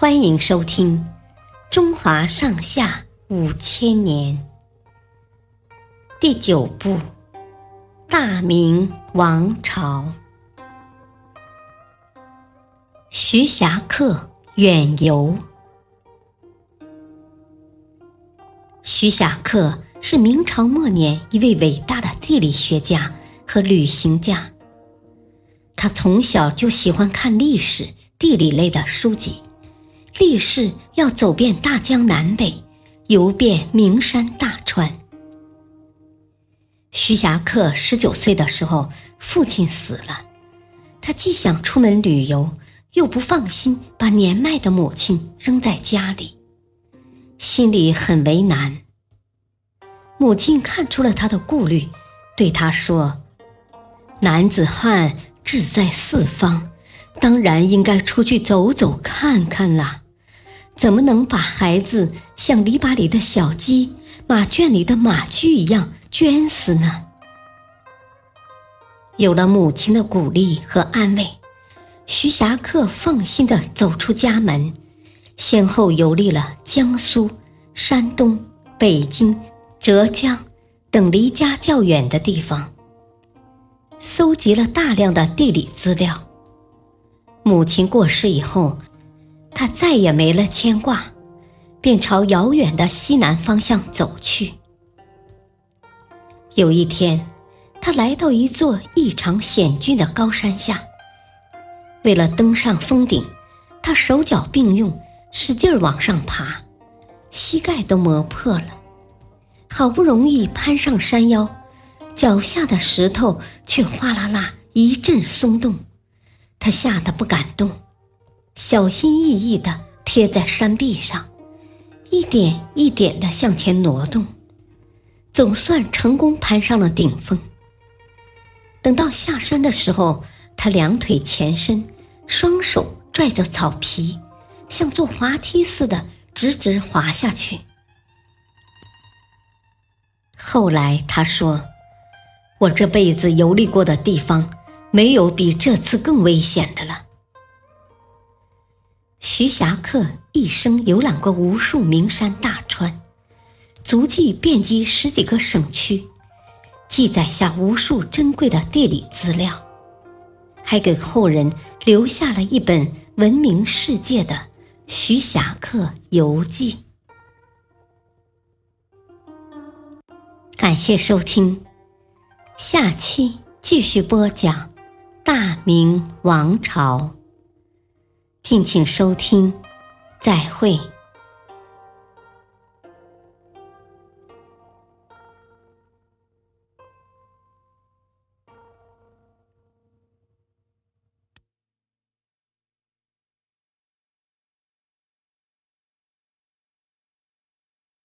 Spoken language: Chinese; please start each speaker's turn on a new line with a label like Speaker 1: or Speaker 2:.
Speaker 1: 欢迎收听《中华上下五千年》第九部《大明王朝》。徐霞客远游。徐霞客是明朝末年一位伟大的地理学家和旅行家。他从小就喜欢看历史、地理类的书籍。立誓要走遍大江南北，游遍名山大川。徐霞客十九岁的时候，父亲死了，他既想出门旅游，又不放心把年迈的母亲扔在家里，心里很为难。母亲看出了他的顾虑，对他说：“男子汉志在四方，当然应该出去走走看看啦。”怎么能把孩子像篱笆里的小鸡、马圈里的马驹一样圈死呢？有了母亲的鼓励和安慰，徐霞客放心地走出家门，先后游历了江苏、山东、北京、浙江等离家较远的地方，搜集了大量的地理资料。母亲过世以后。他再也没了牵挂，便朝遥远的西南方向走去。有一天，他来到一座异常险峻的高山下。为了登上峰顶，他手脚并用，使劲往上爬，膝盖都磨破了。好不容易攀上山腰，脚下的石头却哗啦啦一阵松动，他吓得不敢动。小心翼翼地贴在山壁上，一点一点地向前挪动，总算成功攀上了顶峰。等到下山的时候，他两腿前伸，双手拽着草皮，像坐滑梯似的直直滑下去。后来他说：“我这辈子游历过的地方，没有比这次更危险的了。”徐霞客一生游览过无数名山大川，足迹遍及十几个省区，记载下无数珍贵的地理资料，还给后人留下了一本闻名世界的《徐霞客游记》。感谢收听，下期继续播讲大明王朝。敬请收听，再会。